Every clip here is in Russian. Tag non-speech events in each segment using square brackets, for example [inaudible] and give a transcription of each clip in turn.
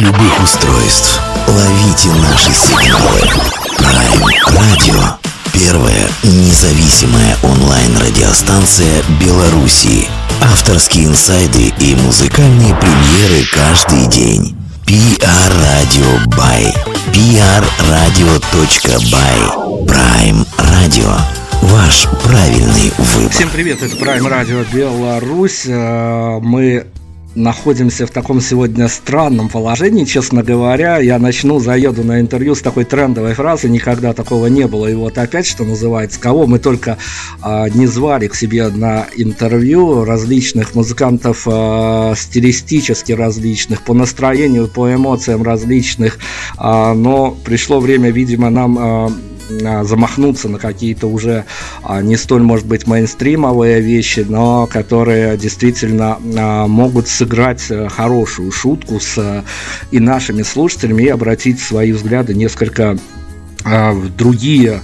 любых устройств. Ловите наши сигналы. Prime Radio. Первая независимая онлайн-радиостанция Беларуси. Авторские инсайды и музыкальные премьеры каждый день. PR Radio by prradio.by Prime Radio. Ваш правильный выбор. Всем привет, это Prime Radio Беларусь. Э, мы находимся в таком сегодня странном положении, честно говоря. Я начну, заеду на интервью с такой трендовой фразы, никогда такого не было. И вот опять, что называется, кого мы только а, не звали к себе на интервью, различных музыкантов а, стилистически различных, по настроению, по эмоциям различных. А, но пришло время, видимо, нам... А, замахнуться на какие-то уже а, не столь, может быть, мейнстримовые вещи, но которые действительно а, могут сыграть э, хорошую шутку с э, и нашими слушателями и обратить свои взгляды несколько в другие а,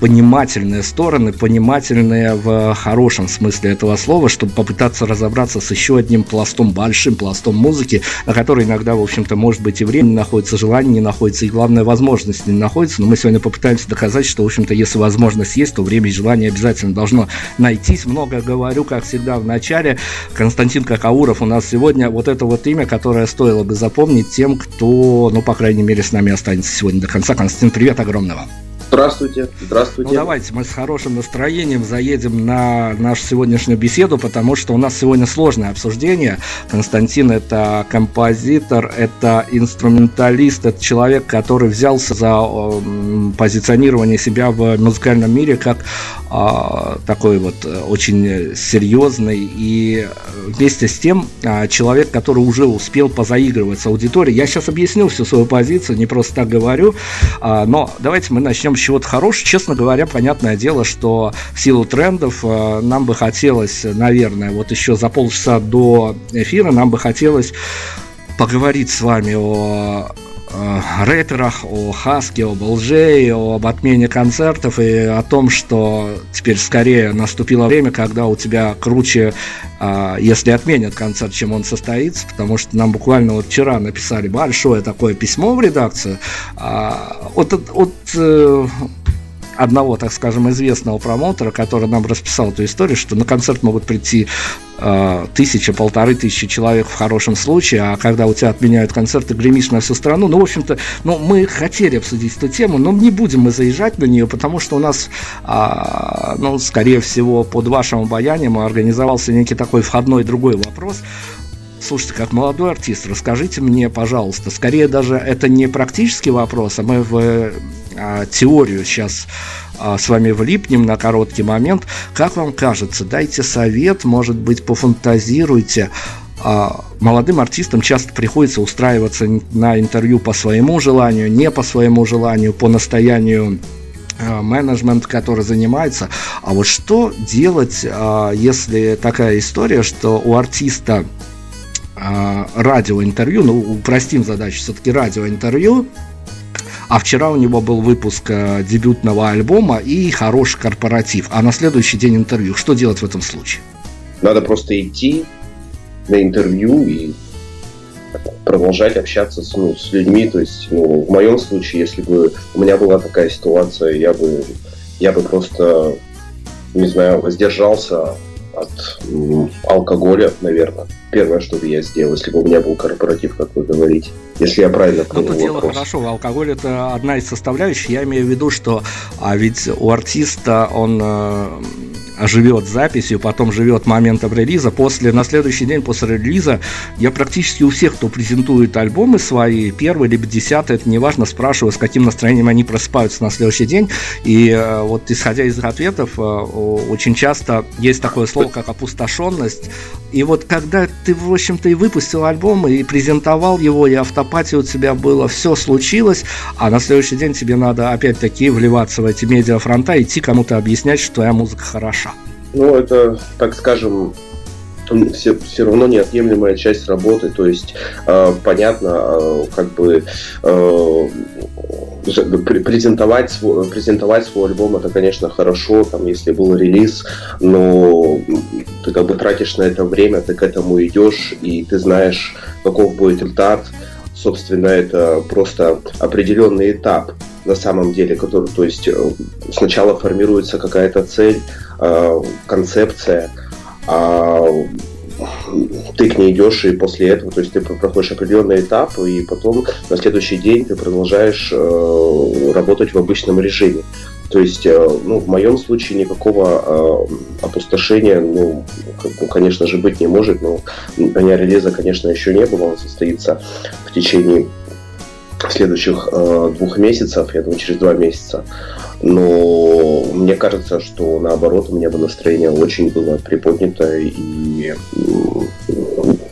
понимательные стороны, понимательные в хорошем смысле этого слова, чтобы попытаться разобраться с еще одним пластом, большим пластом музыки, на который иногда, в общем-то, может быть и время не находится, желание не находится, и главное, возможность не находится. Но мы сегодня попытаемся доказать, что, в общем-то, если возможность есть, то время и желание обязательно должно найтись. Много говорю, как всегда, в начале. Константин Какауров у нас сегодня вот это вот имя, которое стоило бы запомнить тем, кто, ну, по крайней мере, с нами останется сегодня до конца. Константин, привет огромного. Здравствуйте, здравствуйте. Ну давайте мы с хорошим настроением заедем на нашу сегодняшнюю беседу, потому что у нас сегодня сложное обсуждение. Константин это композитор, это инструменталист, это человек, который взялся за позиционирование себя в музыкальном мире как а, такой вот э, очень серьезный и вместе с тем а, человек, который уже успел позаигрывать с аудиторией. Я сейчас объясню всю свою позицию, не просто так говорю, а, но давайте мы начнем с чего-то хорошего. Честно говоря, понятное дело, что в силу трендов а, нам бы хотелось, наверное, вот еще за полчаса до эфира нам бы хотелось поговорить с вами о Э, рэперах, о Хаске, об ЛЖ, об отмене концертов и о том, что теперь скорее наступило время, когда у тебя круче, э, если отменят концерт, чем он состоится, потому что нам буквально вот вчера написали большое такое письмо в редакцию. Э, от, от одного, так скажем, известного промоутера, который нам расписал эту историю, что на концерт могут прийти э, тысяча, полторы тысячи человек в хорошем случае, а когда у тебя отменяют концерт, ты гремишь на всю страну. Ну, в общем-то, ну, мы хотели обсудить эту тему, но не будем мы заезжать на нее, потому что у нас, э, ну, скорее всего, под вашим обаянием организовался некий такой входной другой вопрос. Слушайте, как молодой артист, расскажите мне, пожалуйста, скорее даже это не практический вопрос, а мы в теорию сейчас а, с вами влипнем на короткий момент. Как вам кажется, дайте совет, может быть, пофантазируйте. А, молодым артистам часто приходится устраиваться на интервью по своему желанию, не по своему желанию, по настоянию менеджмент, который занимается. А вот что делать, если такая история, что у артиста радиоинтервью, ну, упростим задачу, все-таки радиоинтервью, а вчера у него был выпуск э, дебютного альбома и хороший корпоратив, а на следующий день интервью. Что делать в этом случае? Надо просто идти на интервью и продолжать общаться с, ну, с людьми. То есть, ну, в моем случае, если бы у меня была такая ситуация, я бы, я бы просто, не знаю, воздержался от алкоголя, наверное. Первое, что бы я сделал, если бы у меня был корпоратив, как вы говорите. Если я правильно понял Ну, дело хорошо, алкоголь это одна из составляющих. Я имею в виду, что а ведь у артиста он э, живет записью, потом живет моментом релиза. После, на следующий день после релиза я практически у всех, кто презентует альбомы свои, первый либо десятый, это неважно, спрашиваю, с каким настроением они просыпаются на следующий день. И э, вот исходя из ответов, э, очень часто есть такое слово, как опустошенность. И вот когда ты, в общем-то, и выпустил альбом, и презентовал его, и автопатия у тебя было, все случилось, а на следующий день тебе надо опять-таки вливаться в эти медиафронта, идти кому-то объяснять, что твоя музыка хороша. Ну, это, так скажем, все, все равно неотъемлемая часть работы. То есть, э, понятно, э, как бы э, презентовать свой, презентовать свой альбом это, конечно, хорошо, там, если был релиз, но ты как бы тратишь на это время, ты к этому идешь, и ты знаешь, каков будет результат собственно, это просто определенный этап на самом деле, который, то есть э, сначала формируется какая-то цель, э, концепция, а ты к ней идешь, и после этого, то есть ты проходишь определенный этап, и потом на следующий день ты продолжаешь э, работать в обычном режиме. То есть, э, ну, в моем случае никакого э, опустошения, ну, конечно же, быть не может, но дня релиза, конечно, еще не было, он состоится в течение следующих э, двух месяцев, я думаю, через два месяца. Но мне кажется, что наоборот, у меня бы настроение очень было приподнято, и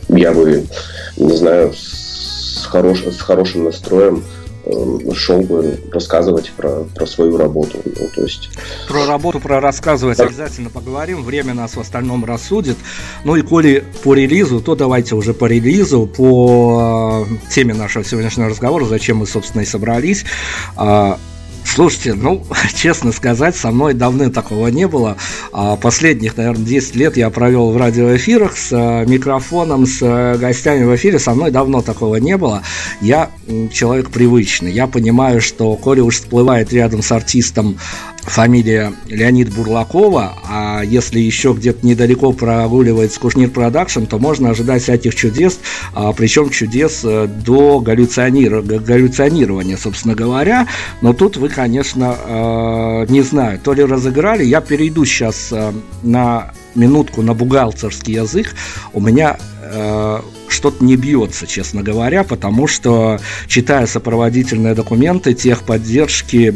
я бы, не знаю, с, хорош, с хорошим настроем шел бы рассказывать про, про свою работу. Ну, то есть... Про работу, про рассказывать да. обязательно поговорим. Время нас в остальном рассудит. Ну и коли по релизу, то давайте уже по релизу, по э, теме нашего сегодняшнего разговора, зачем мы, собственно, и собрались. Слушайте, ну, [laughs] честно сказать, со мной давно такого не было. А последних, наверное, 10 лет я провел в радиоэфирах с э, микрофоном, с э, гостями в эфире. Со мной давно такого не было. Я человек привычный. Я понимаю, что коли уж всплывает рядом с артистом фамилия Леонид Бурлакова, а если еще где-то недалеко прогуливается Кушнир Production, то можно ожидать всяких чудес, а, причем чудес э, до галлюционир... галлюционирования, собственно говоря. Но тут вы, конечно, э, не знаю, то ли разыграли, я перейду сейчас э, на минутку на бухгалтерский язык, у меня что-то не бьется, честно говоря, потому что, читая сопроводительные документы техподдержки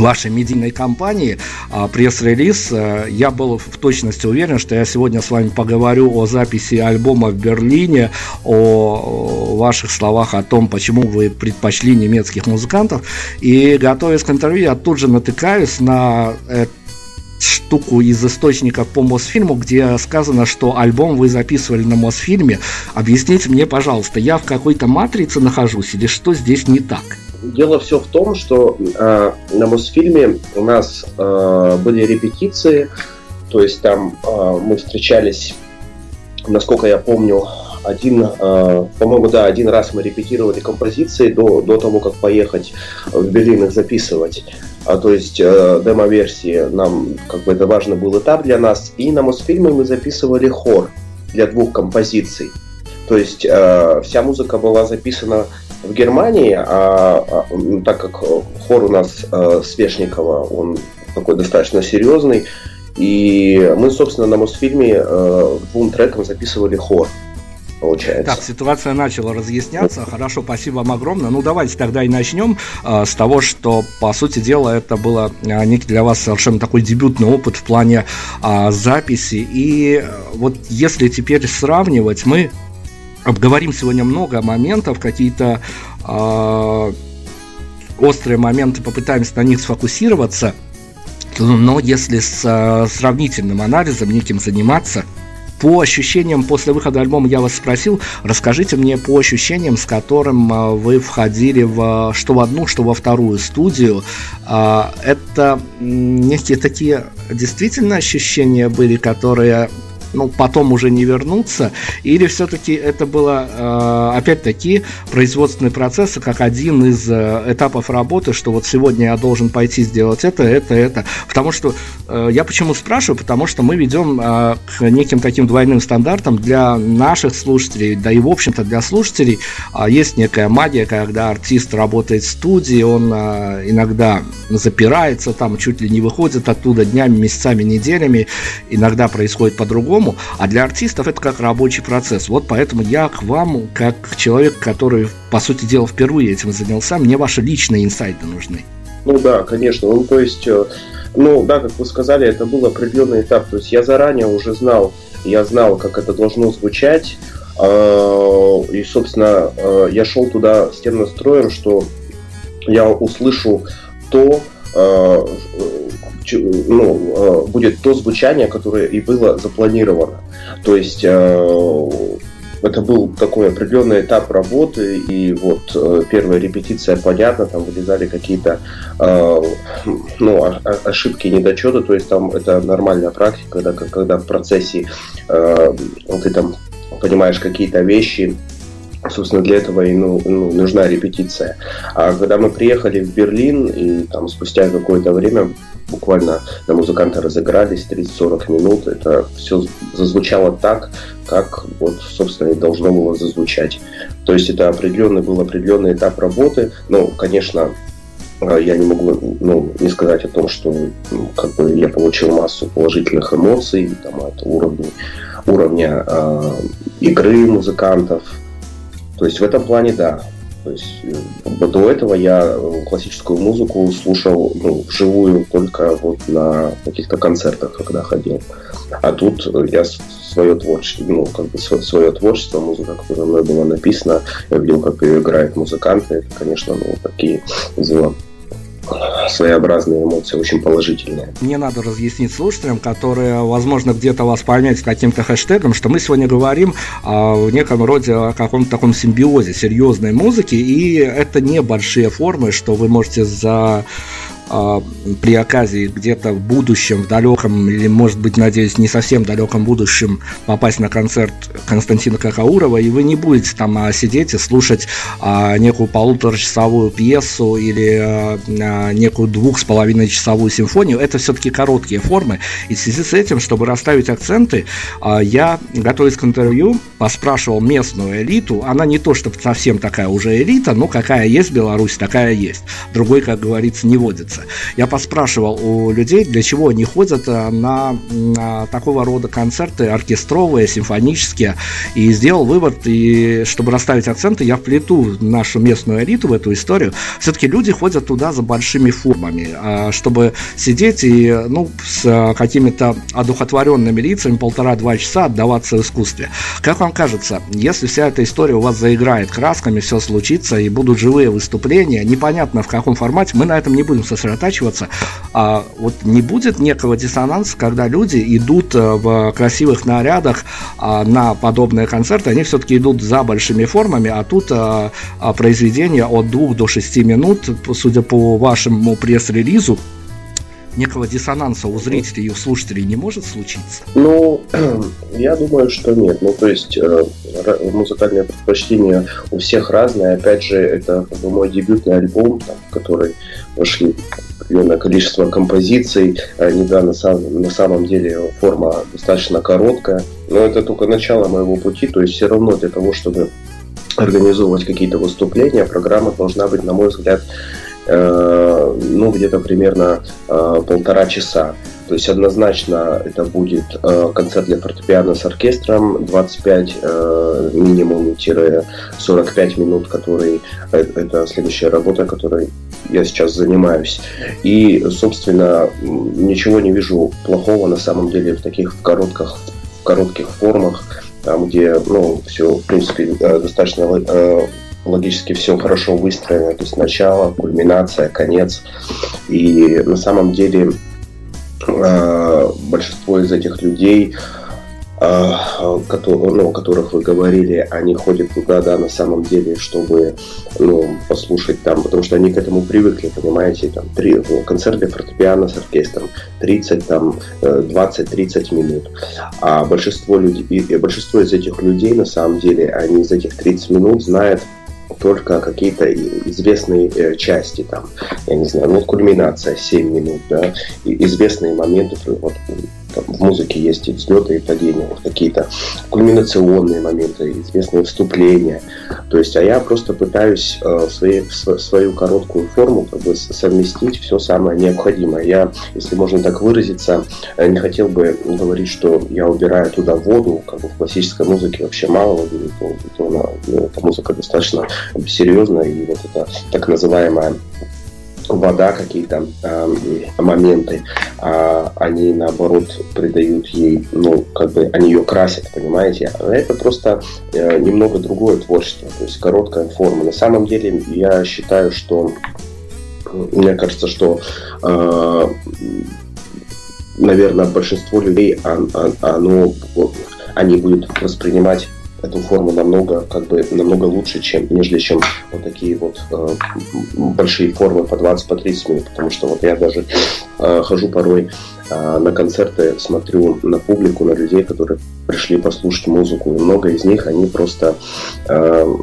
вашей медийной компании а, пресс-релиз. Э, я был в точности уверен, что я сегодня с вами поговорю о записи альбома в Берлине, о ваших словах о том, почему вы предпочли немецких музыкантов. И готовясь к интервью, я тут же натыкаюсь на штуку из источников по Мосфильму, где сказано, что альбом вы записывали на Мосфильме. Объясните мне, пожалуйста, я в какой-то матрице нахожусь или что здесь не так? Дело все в том, что э, на Мосфильме у нас э, были репетиции, то есть там э, мы встречались, насколько я помню, один, э, по-моему, да, один раз мы репетировали композиции до, до того, как поехать в Берлин их записывать. А, то есть э, демо-версии нам, как бы это важный был этап для нас. И на Мосфильме мы записывали хор для двух композиций. То есть э, вся музыка была записана в Германии, а, а так как хор у нас э, Свешникова, он такой достаточно серьезный, и мы, собственно, на Мосфильме э, двум трекам записывали хор получается. Так, ситуация начала разъясняться. Хорошо, спасибо вам огромное. Ну, давайте тогда и начнем э, с того, что, по сути дела, это было э, некий для вас совершенно такой дебютный опыт в плане э, записи. И э, вот если теперь сравнивать, мы обговорим сегодня много моментов, какие-то э, острые моменты, попытаемся на них сфокусироваться. Но если с э, сравнительным анализом неким заниматься – по ощущениям после выхода альбома я вас спросил, расскажите мне по ощущениям, с которым а, вы входили в, что в одну, что во вторую студию. Это некие такие действительно ощущения были, которые ну, потом уже не вернуться, или все-таки это было, э, опять-таки, производственный процесс, как один из э, этапов работы, что вот сегодня я должен пойти сделать это, это, это. Потому что, э, я почему спрашиваю, потому что мы ведем к неким таким двойным стандартам для наших слушателей, да и, в общем-то, для слушателей. Есть некая магия, когда артист работает в студии, он иногда запирается там, чуть ли не выходит оттуда днями, месяцами, неделями, иногда происходит по-другому, по-другому, а для артистов это как рабочий процесс. Вот поэтому я к вам, как человек, который, по сути дела, впервые этим занялся, мне ваши личные инсайты нужны. Ну да, конечно. Ну, то есть, э, ну да, как вы сказали, это был определенный этап. То есть я заранее уже знал, я знал, как это должно звучать. А, и, собственно, э, я шел туда с тем настроем, что я услышу то, э, ну, э, будет то звучание, которое и было запланировано. То есть э, это был такой определенный этап работы, и вот э, первая репетиция, понятно, там вылезали какие-то ну, ошибки, недочеты, то есть там это нормальная практика, когда, когда в процессе ты там понимаешь какие-то вещи, собственно, для этого и ну, ну, нужна репетиция. А когда мы приехали в Берлин, и там спустя какое-то время буквально на музыканты разыгрались 30-40 минут, это все зазвучало так, как вот, собственно, и должно было зазвучать. То есть это определенный был определенный этап работы. Ну, конечно, э, я не могу ну, не сказать о том, что ну, как бы я получил массу положительных эмоций там, от уровня, уровня э, игры музыкантов, то есть в этом плане да. То есть э, до этого я э, классическую музыку слушал ну, вживую только вот на каких-то концертах, когда ходил. А тут я свое творчество, ну, как бы свое творчество, музыка, которая мной была написана, я видел, как ее играют музыканты, это, конечно, ну, такие дела своеобразные эмоции, очень положительные. Мне надо разъяснить слушателям, которые, возможно, где-то вас поймать каким-то хэштегом, что мы сегодня говорим о, в неком роде о каком-то таком симбиозе серьезной музыки, и это не большие формы, что вы можете за а, при оказии где-то в будущем, в далеком, или, может быть, надеюсь, не совсем далеком будущем попасть на концерт Константина Какаурова, и вы не будете там а, сидеть и слушать а, некую полуторачасовую пьесу или а, некую двух с половиной часовую симфонию. Это все-таки короткие формы. И в связи с этим, чтобы расставить акценты, а, я, готовясь к интервью, поспрашивал местную элиту. Она не то, чтобы совсем такая уже элита, но какая есть в Беларуси, такая есть. Другой, как говорится, не водится концерты. Я поспрашивал у людей, для чего они ходят э, на, на такого рода концерты оркестровые, симфонические, и сделал вывод, и чтобы расставить акценты, я вплету нашу местную элиту в эту историю. Все-таки люди ходят туда за большими формами, а, чтобы сидеть и ну, с э, какими-то одухотворенными лицами полтора-два часа отдаваться искусстве. Как вам кажется, если вся эта история у вас заиграет красками, все случится и будут живые выступления, непонятно в каком формате, мы на этом не будем сосредоточиться сосредотачиваться, а вот не будет некого диссонанса, когда люди идут э, в красивых нарядах а, на подобные концерты, они все-таки идут за большими формами, а тут а, а, произведение от 2 до 6 минут, судя по вашему пресс-релизу, некого диссонанса у зрителей и у слушателей не может случиться? Ну, [clears throat] я думаю, что нет. Ну, то есть э, музыкальное предпочтение у всех разное. Опять же, это мой дебютный альбом, в который вошли определенное количество композиций. Они, да, на, сам, на самом деле форма достаточно короткая. Но это только начало моего пути. То есть все равно для того, чтобы организовывать какие-то выступления, программа должна быть, на мой взгляд, Э, ну, где-то примерно э, полтора часа. То есть однозначно это будет э, концерт для фортепиано с оркестром, 25 э, минимум-45 минут, который э, это следующая работа, которой я сейчас занимаюсь. И, собственно, ничего не вижу плохого на самом деле в таких коротких, коротких формах, там, где, ну, все, в принципе, достаточно логически все хорошо выстроено, то есть начало, кульминация, конец. И на самом деле э, большинство из этих людей а, ну, о которых вы говорили, они ходят туда, да, на самом деле, чтобы ну, послушать там, потому что они к этому привыкли, понимаете, там, три, ну, концерт для фортепиано с оркестром, 30, там, 20-30 э, минут. А большинство, людей, и большинство из этих людей, на самом деле, они из этих 30 минут знают только какие-то известные э, части, там, я не знаю, ну, кульминация 7 минут, да, известные моменты, вот, там, в музыке есть и взлеты, и падения, вот какие-то кульминационные моменты, известные вступления. То есть, а я просто пытаюсь э, в, своей, в свою короткую форму как бы совместить все самое необходимое. Я, если можно так выразиться, э, не хотел бы говорить, что я убираю туда воду, как бы в классической музыке вообще мало воды, то, то она, ну, эта музыка достаточно серьезная, и вот это так называемая вода, какие-то э, моменты, а они наоборот придают ей, ну, как бы они ее красят, понимаете? А это просто э, немного другое творчество, то есть короткая форма. На самом деле я считаю, что мне кажется, что э, наверное, большинство людей оно, они будут воспринимать эту форму намного, как бы, намного лучше, чем, нежели чем вот такие вот э, большие формы по 20-30 по минут, потому что вот я даже э, хожу порой э, на концерты, смотрю на публику, на людей, которые пришли послушать музыку, и много из них, они просто э,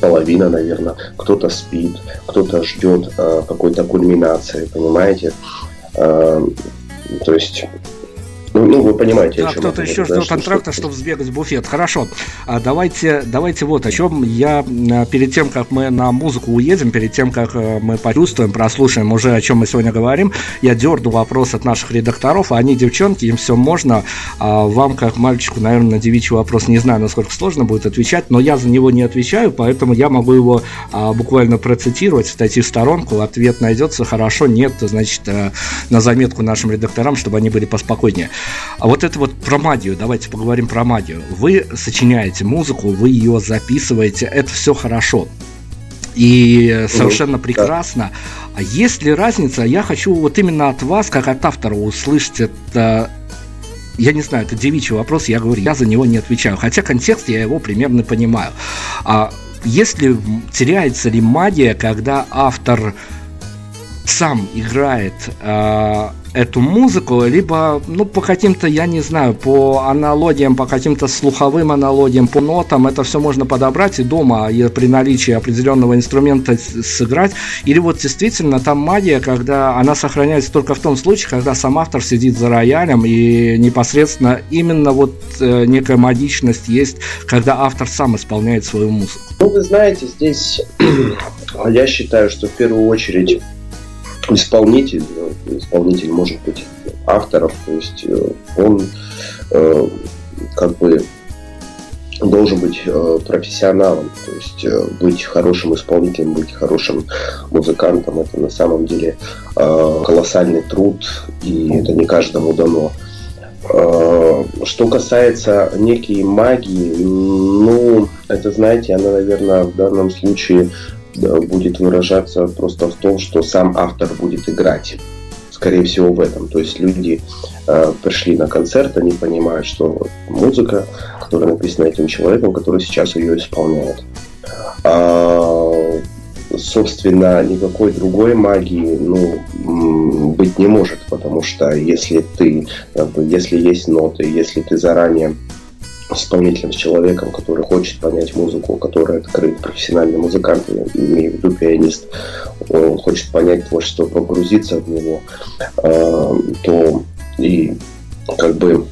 половина, наверное, кто-то спит, кто-то ждет э, какой-то кульминации, понимаете? Э, то есть ну, ну, вы понимаете, да, кто-то еще ждет да, антракта, что... чтобы сбегать в буфет. Хорошо. А давайте, давайте вот о чем я а, перед тем, как мы на музыку уедем, перед тем, как э, мы почувствуем, прослушаем уже, о чем мы сегодня говорим, я дерну вопрос от наших редакторов, а они девчонки, им все можно. А вам, как мальчику, наверное, на девичий вопрос не знаю, насколько сложно будет отвечать, но я за него не отвечаю, поэтому я могу его а, буквально процитировать, отойти в сторонку, ответ найдется, хорошо, нет, значит, а, на заметку нашим редакторам, чтобы они были поспокойнее. А вот это вот про магию, давайте поговорим про магию. Вы сочиняете музыку, вы ее записываете, это все хорошо. И совершенно mm прекрасно. А есть ли разница? Я хочу вот именно от вас, как от автора, услышать это я не знаю, это девичий вопрос, я говорю, я за него не отвечаю. Хотя контекст я его примерно понимаю. А если теряется ли магия, когда автор сам играет э, эту музыку, либо, ну, по каким-то, я не знаю, по аналогиям, по каким-то слуховым аналогиям, по нотам, это все можно подобрать и дома, и при наличии определенного инструмента сыграть. Или вот действительно там магия, когда она сохраняется только в том случае, когда сам автор сидит за роялем, и непосредственно именно вот э, некая магичность есть, когда автор сам исполняет свою музыку. Ну, вы знаете, здесь [clears throat] я считаю, что в первую очередь исполнитель, э, исполнитель может быть авторов, то есть э, он э, как бы должен быть профессионалом, то есть быть хорошим исполнителем, быть хорошим музыкантом, это на самом деле колоссальный труд, и это не каждому дано. Что касается некой магии, ну, это, знаете, она, наверное, в данном случае будет выражаться просто в том, что сам автор будет играть. Скорее всего в этом. То есть люди э, пришли на концерт, они понимают, что музыка, которая написана этим человеком, который сейчас ее исполняет. А, собственно, никакой другой магии ну, быть не может, потому что если ты, бы, если есть ноты, если ты заранее исполнителем, с человеком, который хочет понять музыку, который открыт, профессиональный музыкант, имею в виду пианист, он хочет понять творчество, погрузиться в него, э, то и как бы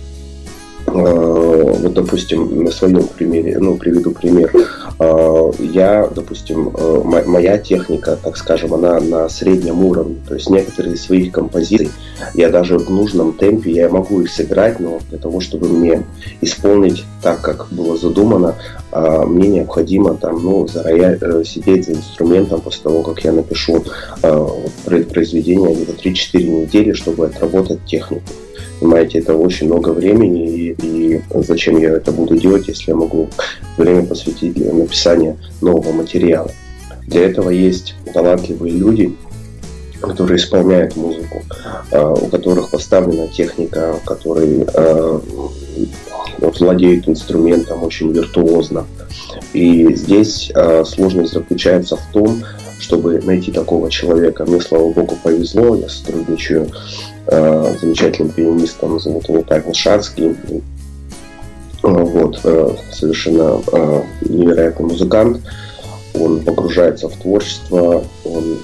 вот, допустим, на своем примере, ну, приведу пример. Э, я, допустим, э, моя техника, так скажем, она на среднем уровне. То есть некоторые из своих композиций я даже в нужном темпе, я могу их сыграть, но для того, чтобы мне исполнить так, как было задумано, мне необходимо там, ну, за рояль, сидеть за инструментом после того, как я напишу произведение где-то 3-4 недели, чтобы отработать технику. Понимаете, это очень много времени, и, и зачем я это буду делать, если я могу время посвятить для написания нового материала. Для этого есть талантливые люди, которые исполняют музыку, а, у которых поставлена техника, которые а, владеют инструментом очень виртуозно. И здесь а, сложность заключается в том, чтобы найти такого человека. Мне, слава богу, повезло, я сотрудничаю э, замечательным пианистом, зовут его Павел Шацкий. Вот, э, совершенно э, невероятный музыкант. Он погружается в творчество, он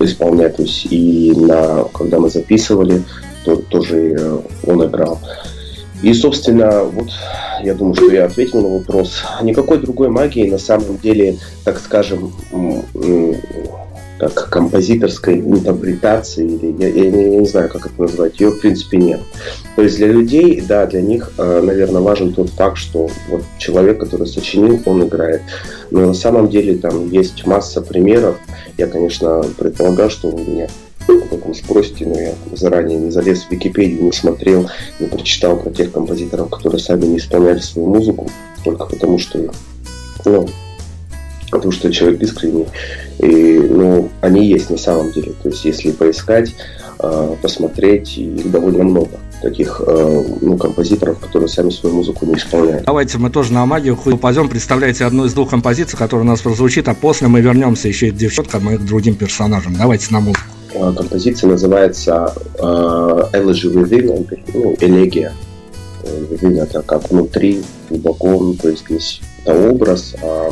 исполняет, то есть и на, когда мы записывали, то, тоже э, он играл. И, собственно, вот я думаю, что я ответил на вопрос. Никакой другой магии на самом деле, так скажем, как композиторской интерпретации, или я, я, не, я не знаю, как это назвать, ее в принципе нет. То есть для людей, да, для них, э, наверное, важен тот факт, что вот человек, который сочинил, он играет. Но на самом деле там есть масса примеров. Я, конечно, предполагаю, что у меня об этом спросите, но я заранее не залез в Википедию, не смотрел, не прочитал про тех композиторов, которые сами не исполняли свою музыку, только потому что ну, потому что человек искренний. И, ну, они есть на самом деле. То есть, если поискать, э, посмотреть, их довольно много таких э, ну, композиторов, которые сами свою музыку не исполняют. Давайте мы тоже на магию упадем. Представляете одну из двух композиций, которая у нас прозвучит, а после мы вернемся еще и к девчонкам и к другим персонажам. Давайте на музыку. Композиция называется э, Elegy Within, ну, элегия. Within это как внутри, глубоко, ну, то есть здесь это образ, а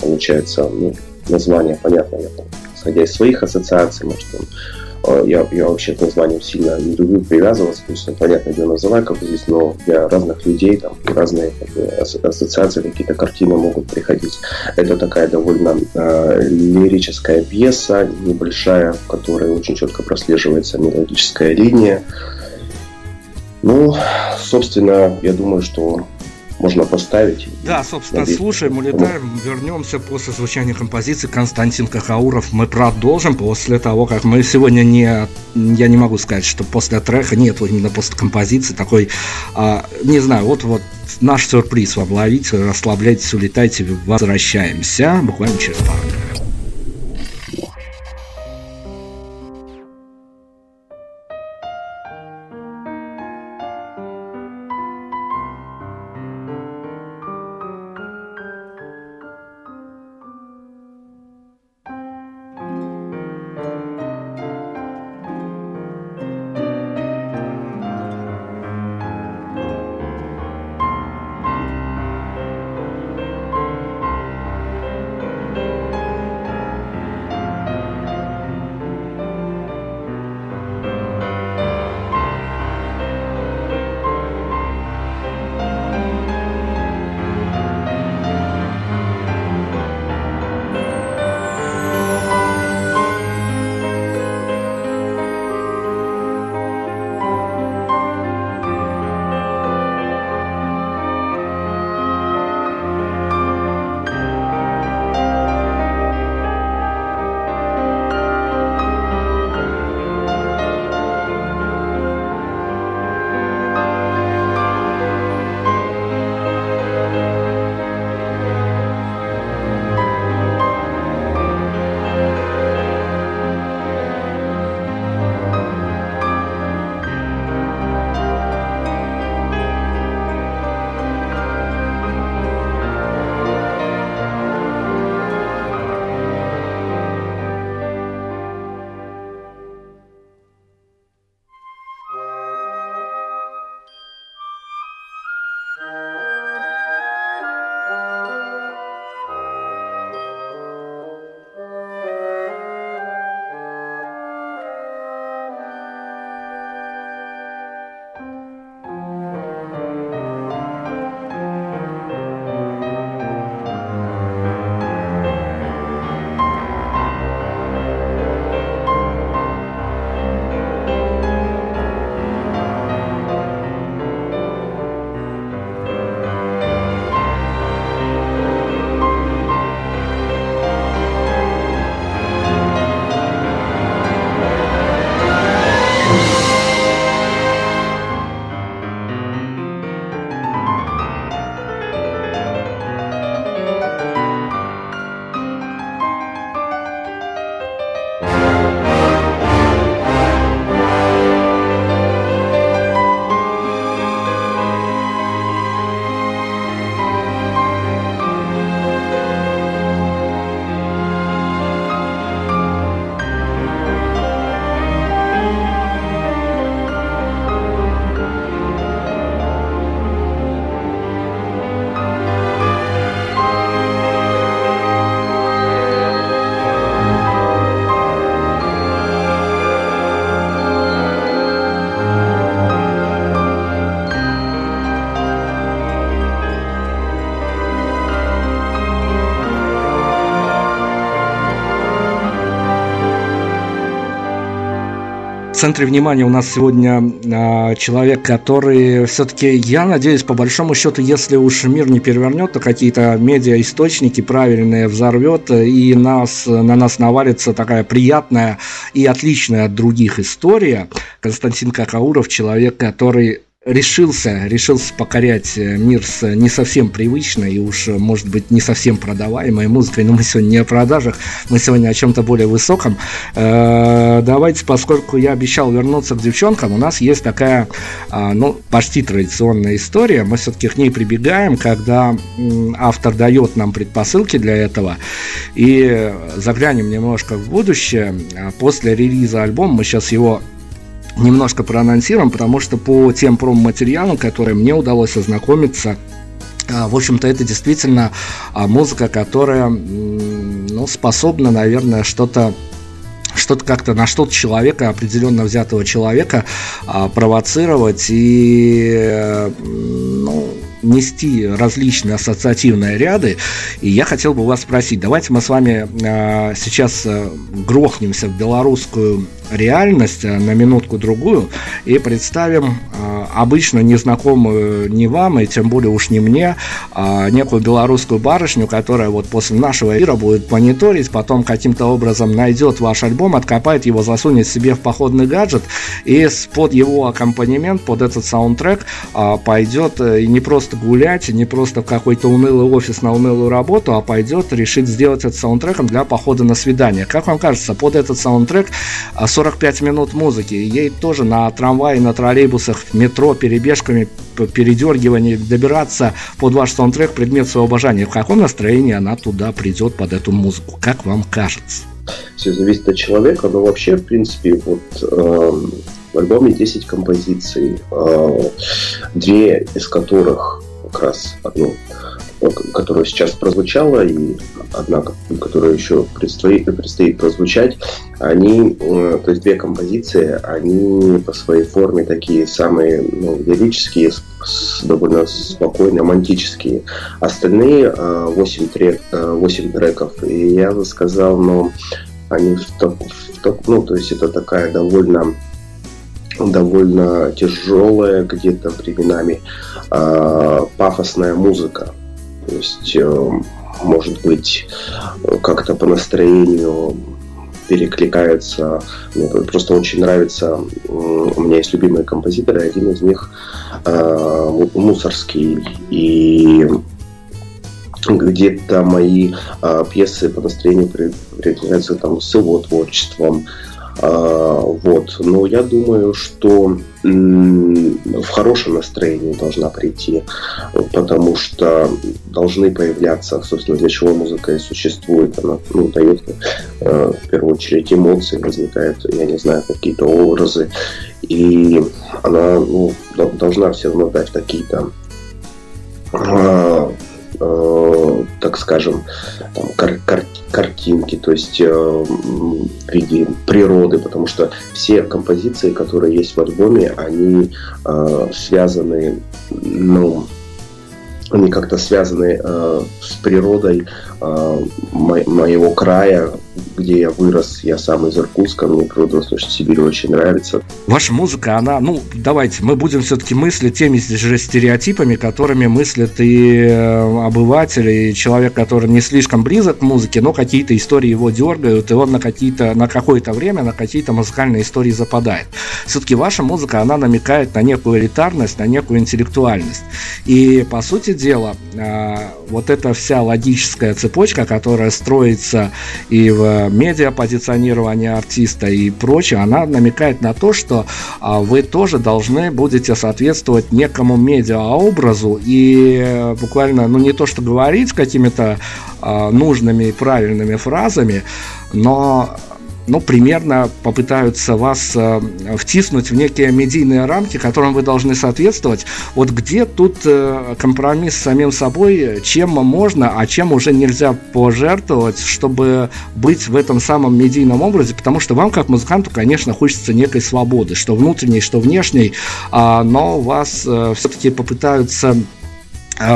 получается, ну, название, понятно, я исходя из своих ассоциаций, может, он Э, я, я вообще к названиям сильно не люблю привязываться, то есть, ну, понятно, где называю как здесь, но для разных людей там разные как бы, ассоциации, какие-то картины могут приходить. Это такая довольно э, лирическая пьеса, небольшая, в которой очень четко прослеживается мелодическая линия. Ну, собственно, я думаю, что можно поставить. Да, собственно, надеюсь, слушаем, улетаем, вернемся после звучания композиции Константин Кахауров. Мы продолжим после того, как мы сегодня не, я не могу сказать, что после трека, нет, вот именно после композиции такой, а, не знаю, вот вот наш сюрприз вам ловите, расслабляйтесь, улетайте, возвращаемся буквально через пару минут. Центре внимания у нас сегодня э, человек, который все-таки, я надеюсь, по большому счету, если уж мир не перевернет, то какие-то медиаисточники правильные взорвет, и нас, на нас навалится такая приятная и отличная от других история. Константин Какауров, человек, который решился, решился покорять э, мир с не совсем привычной и уж, может быть, не совсем продаваемой музыкой, но мы сегодня не о продажах, мы сегодня о чем-то более высоком. Э, давайте, поскольку я обещал вернуться к девчонкам, у нас есть такая, а, ну, почти традиционная история, мы все-таки к ней прибегаем, когда автор дает нам предпосылки для этого, и заглянем немножко в будущее. А после релиза альбома мы сейчас его немножко проанонсируем, потому что по тем промо-материалам, которые мне удалось ознакомиться, а, в общем-то, это действительно а, музыка, которая ну, способна, наверное, что-то что-то как-то на что-то человека, определенно взятого человека а, провоцировать. И ну, нести различные ассоциативные ряды. И я хотел бы вас спросить, давайте мы с вами а, сейчас а, грохнемся в белорусскую реальность а, на минутку-другую и представим а, обычно незнакомую не вам, и тем более уж не мне, а некую белорусскую барышню, которая вот после нашего эфира будет мониторить, потом каким-то образом найдет ваш альбом, откопает его, засунет себе в походный гаджет и под его аккомпанемент, под этот саундтрек а, пойдет э, и не просто гулять, и не просто в какой-то унылый офис на унылую работу, а пойдет, решит сделать это саундтреком для похода на свидание. Как вам кажется, под этот саундтрек 45 минут музыки, ей тоже на трамвае, на троллейбусах, метро, перебежками, передергиванием добираться под ваш саундтрек предмет своего обожания. В каком настроении она туда придет под эту музыку? Как вам кажется? Все зависит от человека, но вообще, в принципе, вот э, в альбоме 10 композиций, э, две из которых как раз одну которая сейчас прозвучала, и одна, которая еще предстоит, предстоит прозвучать, они, э, то есть две композиции, они по своей форме такие самые ну, лирические, довольно спокойные, романтические. Остальные 8, трек, 8 треков, и я бы сказал, ну, они в, топ, в топ, ну, то есть это такая довольно довольно тяжелая где-то временами э, пафосная музыка. То есть, э, может быть, как-то по настроению перекликается. Мне просто очень нравится. У меня есть любимые композиторы, один из них э, мусорский. И где-то мои э, пьесы по настроению перекликаются там с его творчеством. А, вот. Но я думаю, что в хорошем настроении должна прийти, потому что должны появляться, собственно, для чего музыка и существует. Она ну, дает э, в первую очередь эмоции, возникают, я не знаю, какие-то образы, и она ну, должна все равно дать какие-то а, э, так скажем, там, кар- кар- картинки, то есть э, в виде природы, потому что все композиции, которые есть в альбоме, они э, связаны, ну, они как-то связаны э, с природой э, мо- моего края, где я вырос. Я сам из Иркутска, мне природа слушать Сибирь очень нравится. Ваша музыка, она, ну, давайте, мы будем все-таки мыслить теми же стереотипами, которыми мыслят и э, обыватели, и человек, который не слишком близок к музыке, но какие-то истории его дергают, и он на какие-то, на какое-то время на какие-то музыкальные истории западает. Все-таки ваша музыка, она намекает на некую элитарность, на некую интеллектуальность. И, по сути дела, э, вот эта вся логическая цепочка, которая строится и в медиа позиционирование артиста и прочее, она намекает на то, что а, вы тоже должны будете соответствовать некому медиа-образу. И э, буквально, ну не то что говорить какими-то а, нужными и правильными фразами, но ну, примерно попытаются вас э, втиснуть в некие медийные рамки, которым вы должны соответствовать. Вот где тут э, компромисс с самим собой, чем можно, а чем уже нельзя пожертвовать, чтобы быть в этом самом медийном образе, потому что вам, как музыканту, конечно, хочется некой свободы, что внутренней, что внешней, э, но вас э, все-таки попытаются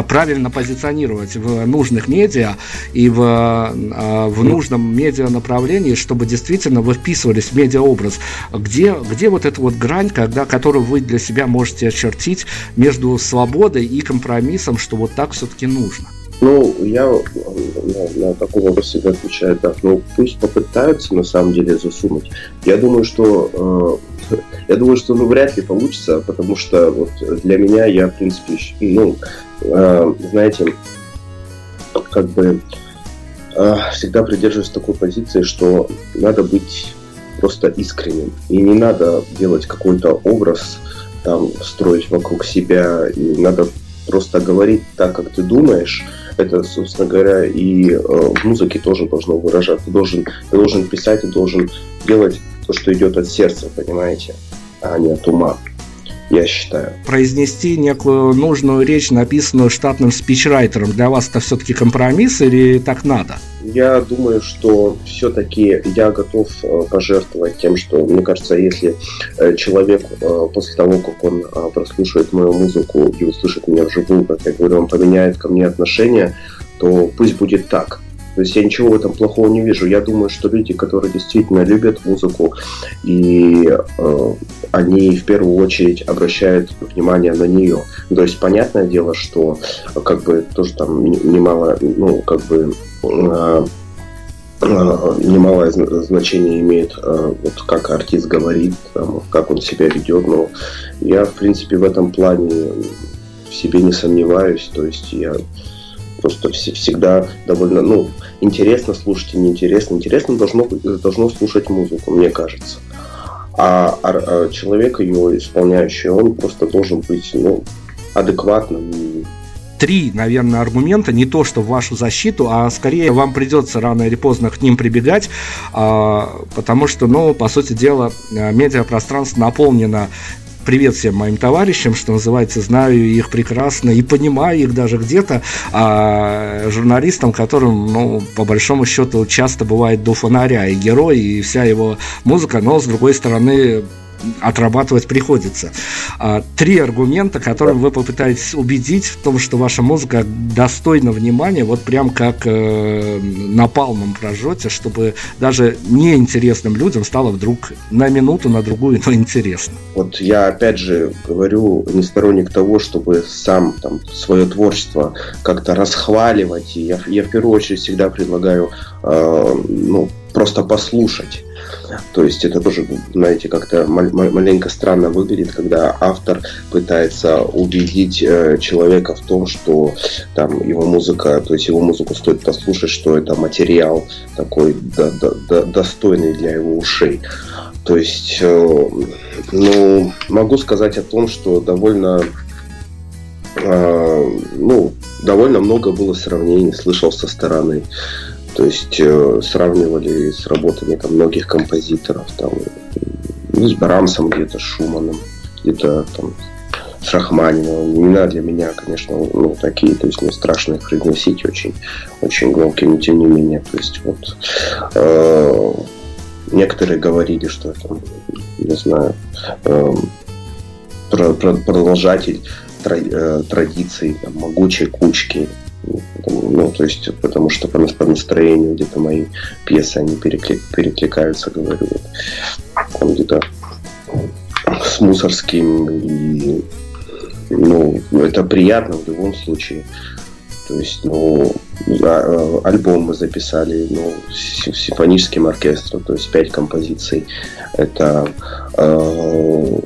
правильно позиционировать в нужных медиа и в, э, в нужном медиа направлении, чтобы действительно вы вписывались в медиаобраз. Где, где вот эта вот грань, когда, которую вы для себя можете очертить между свободой и компромиссом, что вот так все-таки нужно? Ну, я на, на такой вопрос всегда отвечаю так, ну пусть попытаются на самом деле засунуть. Я думаю, что э, [laughs] я думаю, что ну вряд ли получится, потому что вот для меня я, в принципе, ну, э, знаете, как бы э, всегда придерживаюсь такой позиции, что надо быть просто искренним. И не надо делать какой-то образ, там, строить вокруг себя. И надо просто говорить так, как ты думаешь. Это, собственно говоря, и э, в музыке тоже должно выражаться. Ты должен, ты должен писать, ты должен делать то, что идет от сердца, понимаете, а не от ума я считаю. Произнести некую нужную речь, написанную штатным спичрайтером, для вас это все-таки компромисс или так надо? Я думаю, что все-таки я готов э, пожертвовать тем, что, мне кажется, если э, человек э, после того, как он прослушает мою музыку и услышит меня вживую, как я говорю, он поменяет ко мне отношения, то пусть будет так. То есть я ничего в этом плохого не вижу. Я думаю, что люди, которые действительно любят музыку, и э, они в первую очередь обращают внимание на нее. То есть понятное дело, что как бы тоже там немало, ну, как бы э, э немалое значение имеет, э, вот как артист говорит, как он себя ведет. Но я, в принципе, в этом плане в себе не сомневаюсь. То есть я просто всегда довольно, ну, интересно слушать и неинтересно. Интересно должно, должно слушать музыку, мне кажется. А, а, а человек ее исполняющий, он просто должен быть, ну, адекватным три, наверное, аргумента, не то, что в вашу защиту, а скорее вам придется рано или поздно к ним прибегать, а, потому что, ну, по сути дела, медиапространство наполнено привет всем моим товарищам, что называется, знаю их прекрасно и понимаю их даже где-то, а журналистам, которым, ну, по большому счету, часто бывает до фонаря и герой, и вся его музыка, но, с другой стороны, отрабатывать приходится. А, три аргумента, которым вы попытаетесь убедить в том, что ваша музыка достойна внимания, вот прям как э, напалмом прожжете, чтобы даже неинтересным людям стало вдруг на минуту, на другую, но интересно. Вот я опять же говорю, не сторонник того, чтобы сам там свое творчество как-то расхваливать. И я, я в первую очередь всегда предлагаю э, ну, просто послушать то есть это тоже, знаете, как-то маленько странно выглядит, когда автор пытается убедить э, человека в том, что там его музыка, то есть его музыку стоит послушать, что это материал такой до, до, достойный для его ушей. То есть, э, ну, могу сказать о том, что довольно э, ну, довольно много было сравнений, слышал со стороны. То есть э, сравнивали с работами там, многих композиторов, там, ну, с Брамсом где-то, с Шуманом, где-то там с Рахманиновым. Имена для меня, конечно, ну, такие, то есть мне страшно их произносить очень, очень громкие, но тем не менее, то есть вот э, некоторые говорили, что это, не знаю, э, продолжатель э, традиций, там, могучей кучки, ну, то есть, потому что по, по настроению где-то мои пьесы, они перекли, перекликаются, говорю, вот, там где-то с Мусорским, и, ну, это приятно в любом случае. То есть, ну, а, альбом мы записали, ну, с симфоническим оркестром, то есть пять композиций. Это э,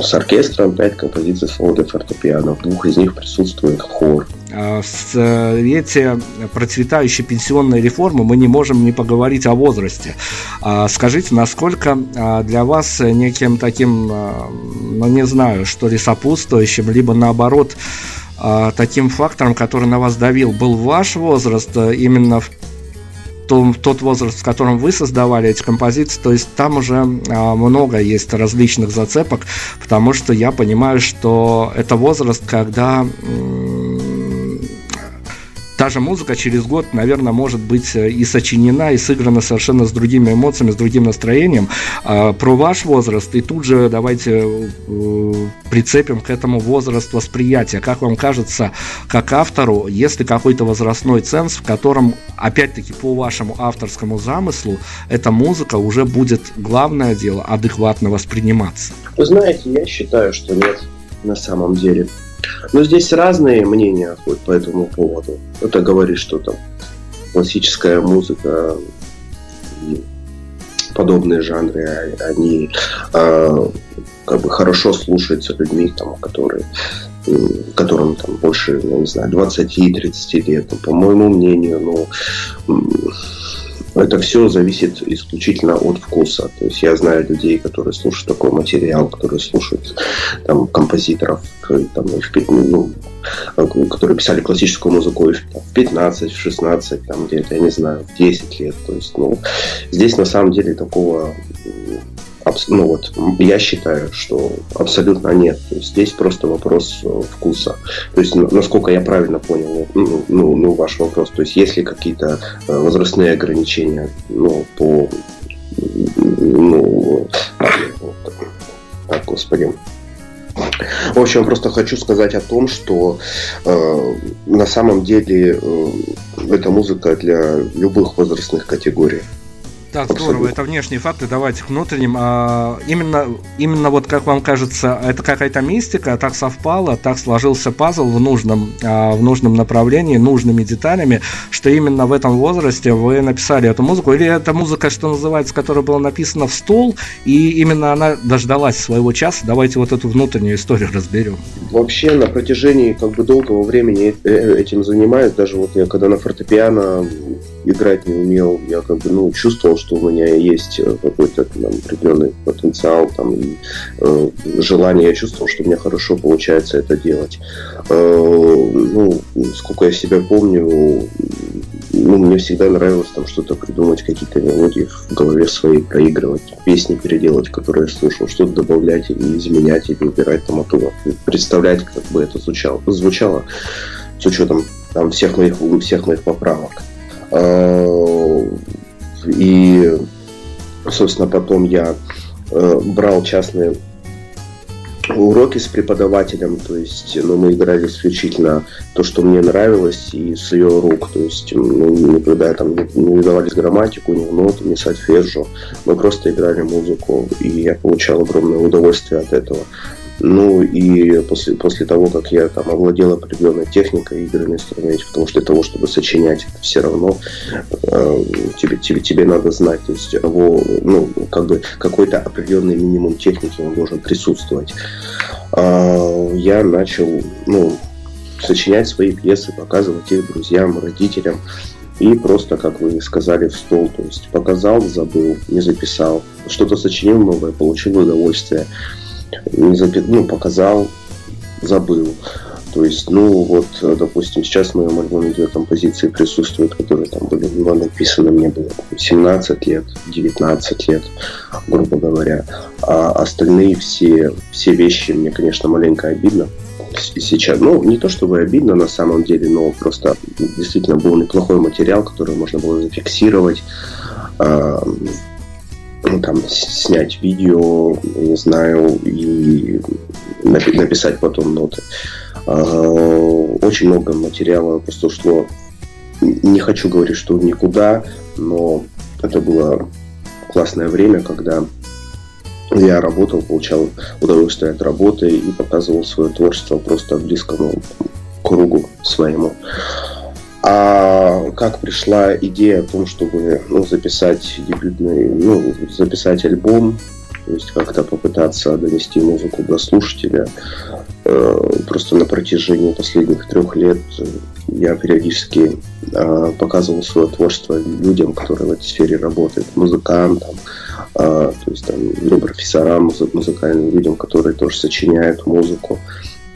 с оркестром, пять композиций соло для фортепиано. В двух из них присутствует хор. А, в свете процветающей пенсионной реформы мы не можем не поговорить о возрасте. А, скажите, насколько для вас неким таким, ну не знаю, что ли, сопутствующим, либо наоборот, таким фактором, который на вас давил, был ваш возраст именно в том, тот возраст, в котором вы создавали эти композиции, то есть там уже а, много есть различных зацепок, потому что я понимаю, что это возраст, когда та же музыка через год, наверное, может быть э, и сочинена, и сыграна совершенно с другими эмоциями, с другим настроением. А, про ваш возраст, и тут же давайте э, прицепим к этому возраст восприятия. Как вам кажется, как автору, есть ли какой-то возрастной ценз, в котором, опять-таки, по вашему авторскому замыслу, эта музыка уже будет главное дело адекватно восприниматься? Вы знаете, я считаю, что нет на самом деле. Но здесь разные мнения ходят по этому поводу. Кто-то говорит, что там классическая музыка и подобные жанры, они э, как бы хорошо слушаются людьми, там, которые которым там больше, я не знаю, 20-30 лет. По моему мнению, ну, это все зависит исключительно от вкуса. То есть я знаю людей, которые слушают такой материал, которые слушают там, композиторов, там, ну, которые писали классическую музыку в 15, в 16, там где-то, я не знаю, в 10 лет. То есть, ну, здесь на самом деле такого ну вот, я считаю, что абсолютно нет. То есть здесь просто вопрос э, вкуса. То есть, насколько я правильно понял ну, ну, ну ваш вопрос, то есть есть ли какие-то э, возрастные ограничения ну, по ну, так, господи, в общем, просто хочу сказать о том, что э, на самом деле э, эта музыка для любых возрастных категорий. Так, здорово, это внешние факты, давайте к внутренним. А, именно, именно вот как вам кажется, это какая-то мистика, так совпало, так сложился пазл в нужном, а, в нужном направлении, нужными деталями, что именно в этом возрасте вы написали эту музыку, или это музыка, что называется, которая была написана в стол, и именно она дождалась своего часа. Давайте вот эту внутреннюю историю разберем. Вообще на протяжении как бы долгого времени э, э, этим занимаюсь, даже вот я когда на фортепиано играть не умел, я как бы ну чувствовал, что у меня есть э, какой-то там, определенный потенциал там, э, желание. Я чувствовал, что у меня хорошо получается это делать. Э, ну, сколько я себя помню, ну, мне всегда нравилось там что-то придумать, какие-то мелодии в голове своей проигрывать, песни переделать, которые я слушал, что-то добавлять или изменять, или убирать там оттуда. Представлять, как бы это звучало, звучало с учетом там, всех, моих, всех моих поправок. Э, собственно, потом я э, брал частные уроки с преподавателем, то есть ну, мы играли исключительно то, что мне нравилось, и с ее рук, то есть ну, никогда там не, давались грамматику, ни ноты, ни сольфеджио, мы просто играли музыку, и я получал огромное удовольствие от этого. Ну и после, после того, как я там овладел определенной техникой игры на потому что для того, чтобы сочинять, это все равно э, тебе, тебе, тебе надо знать, то есть его, ну, как бы какой-то определенный минимум техники он должен присутствовать. Э, я начал, ну, сочинять свои пьесы, показывать их друзьям, родителям. И просто, как вы сказали, в стол. То есть показал, забыл, не записал. Что-то сочинил новое, получил удовольствие. Ну, показал, забыл. То есть, ну вот, допустим, сейчас в моем альбоме две композиции присутствуют, которые там были ну, написаны, мне было 17 лет, 19 лет, грубо говоря. А остальные все, все вещи мне, конечно, маленько обидно. Сейчас, ну, не то чтобы обидно на самом деле, но просто действительно был неплохой материал, который можно было зафиксировать, ну, там, снять видео, не знаю, и написать потом ноты. Очень много материала просто ушло. Не хочу говорить, что никуда, но это было классное время, когда я работал, получал удовольствие от работы и показывал свое творчество просто близкому кругу своему. А как пришла идея о том, чтобы ну, записать дебютный, ну, записать альбом, то есть как-то попытаться донести музыку до слушателя. Э, просто на протяжении последних трех лет я периодически э, показывал свое творчество людям, которые в этой сфере работают, музыкантам, э, то есть там, ну, профессорам, музыкальным людям, которые тоже сочиняют музыку.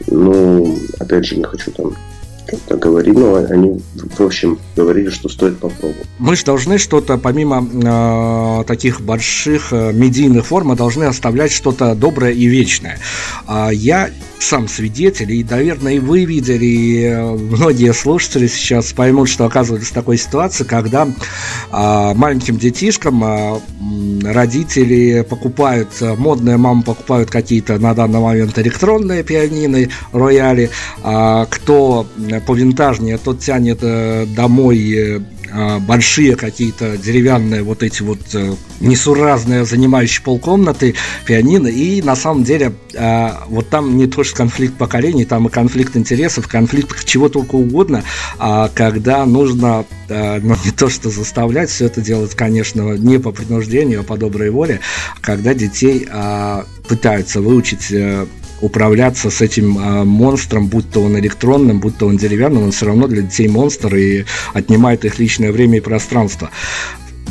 Ну, опять же, не хочу там так говорили, но они, в общем, говорили, что стоит попробовать. Мы же должны что-то, помимо э, таких больших э, медийных форм, мы должны оставлять что-то доброе и вечное. А я сам свидетель, и, наверное, и вы видели, и э, многие слушатели сейчас поймут, что оказывались в такой ситуации, когда а, маленьким детишкам а, родители покупают, модные мамы покупают какие-то на данный момент электронные пианины, рояли, а кто повинтажнее, тот тянет э, домой а, большие какие-то деревянные вот эти вот э, несуразные, занимающие полкомнаты пианино, и на самом деле а, вот там не только конфликт поколений, там и конфликт интересов, конфликт чего только угодно, а когда нужно, ну не то что заставлять, все это делать, конечно, не по принуждению, а по доброй воле, когда детей пытаются выучить э, управляться с этим э, монстром, будь то он электронным, будь то он деревянным, он все равно для детей монстр и отнимает их личное время и пространство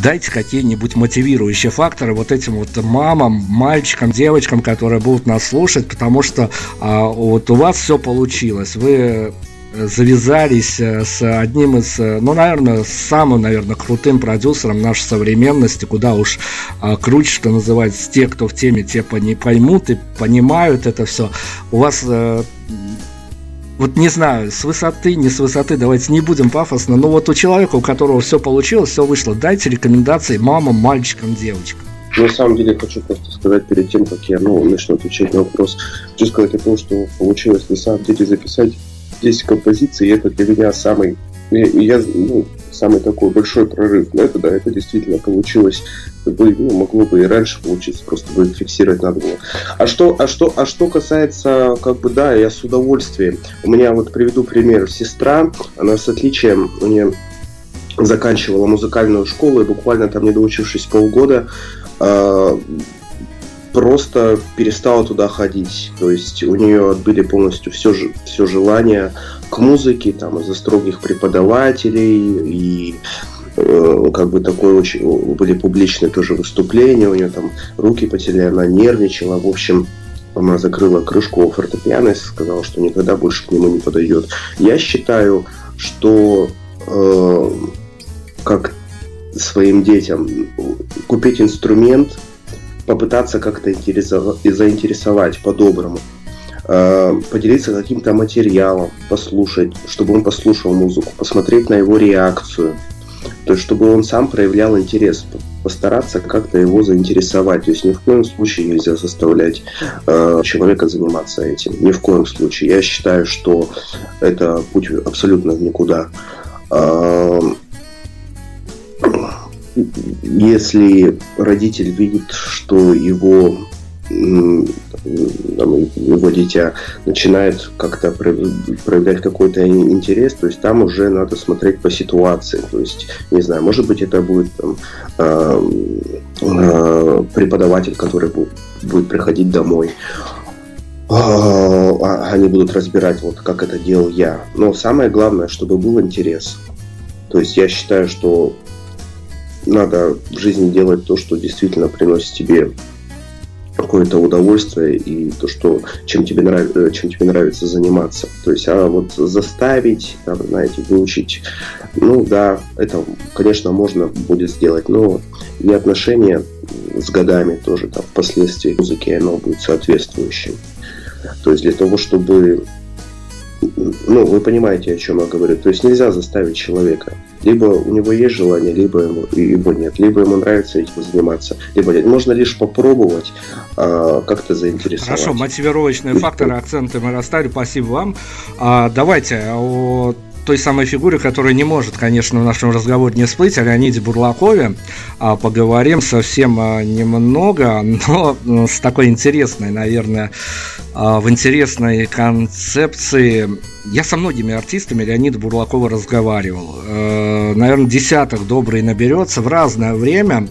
дайте какие-нибудь мотивирующие факторы вот этим вот мамам, мальчикам, девочкам, которые будут нас слушать, потому что а, вот у вас все получилось. Вы завязались э, с одним из, э, ну, наверное, самым, наверное, крутым продюсером нашей современности, куда уж а, круче, что называется, те, кто в теме, те не поймут и понимают это все. У вас э, вот не знаю, с высоты, не с высоты, давайте не будем пафосно, но вот у человека, у которого все получилось, все вышло, дайте рекомендации мамам, мальчикам, девочкам. На самом деле хочу просто сказать перед тем, как я ну, начну отвечать на вопрос, хочу сказать о том, что получилось на самом деле записать 10 композиций, и это для меня самый, я, ну, самый такой большой прорыв. Но это, да, это действительно получилось, бы, ну, могло бы и раньше получиться, просто бы фиксировать надо было. А что, а что, а что касается, как бы, да, я с удовольствием. У меня вот приведу пример. Сестра, она с отличием, у нее заканчивала музыкальную школу, и буквально там, не доучившись полгода, а, просто перестала туда ходить. То есть у нее отбили полностью все, все желание к музыке, там, из-за строгих преподавателей и э, как бы такое очень были публичные тоже выступления, у нее там руки потели, она нервничала, в общем, она закрыла крышку фортепиано и сказала, что никогда больше к нему не подойдет. Я считаю, что э, как своим детям купить инструмент, попытаться как-то заинтересовать по-доброму. Э, поделиться каким-то материалом, послушать, чтобы он послушал музыку, посмотреть на его реакцию. То есть, чтобы он сам проявлял интерес, постараться как-то его заинтересовать. То есть, ни в коем случае нельзя заставлять э, человека заниматься этим. Ни в коем случае. Я считаю, что это путь абсолютно никуда. Э, если родитель видит, что его его дитя начинает как-то проявлять какой-то интерес, то есть там уже надо смотреть по ситуации. То есть, не знаю, может быть, это будет там, э, э, преподаватель, который будет, будет приходить домой. А, они будут разбирать, вот как это делал я. Но самое главное, чтобы был интерес. То есть я считаю, что надо в жизни делать то, что действительно приносит тебе какое-то удовольствие и то, что чем тебе, нрав... Э, чем тебе нравится заниматься. То есть, а вот заставить, там, знаете, выучить, ну да, это, конечно, можно будет сделать, но и отношения с годами тоже там впоследствии музыки оно будет соответствующим. То есть для того, чтобы ну, вы понимаете, о чем я говорю. То есть нельзя заставить человека. Либо у него есть желание, либо ему, его нет. Либо ему нравится этим заниматься, либо нет. Можно лишь попробовать а, как-то заинтересовать. Хорошо, мотивировочные факторы, акценты мы расставили. Спасибо вам. А, давайте о той самой фигуре, которая не может, конечно, в нашем разговоре не всплыть, о Леониде Бурлакове. А, поговорим совсем а, немного, но с такой интересной, наверное, а, в интересной концепции. Я со многими артистами Леонида Бурлакова разговаривал. Э, наверное, десяток добрый наберется. В разное время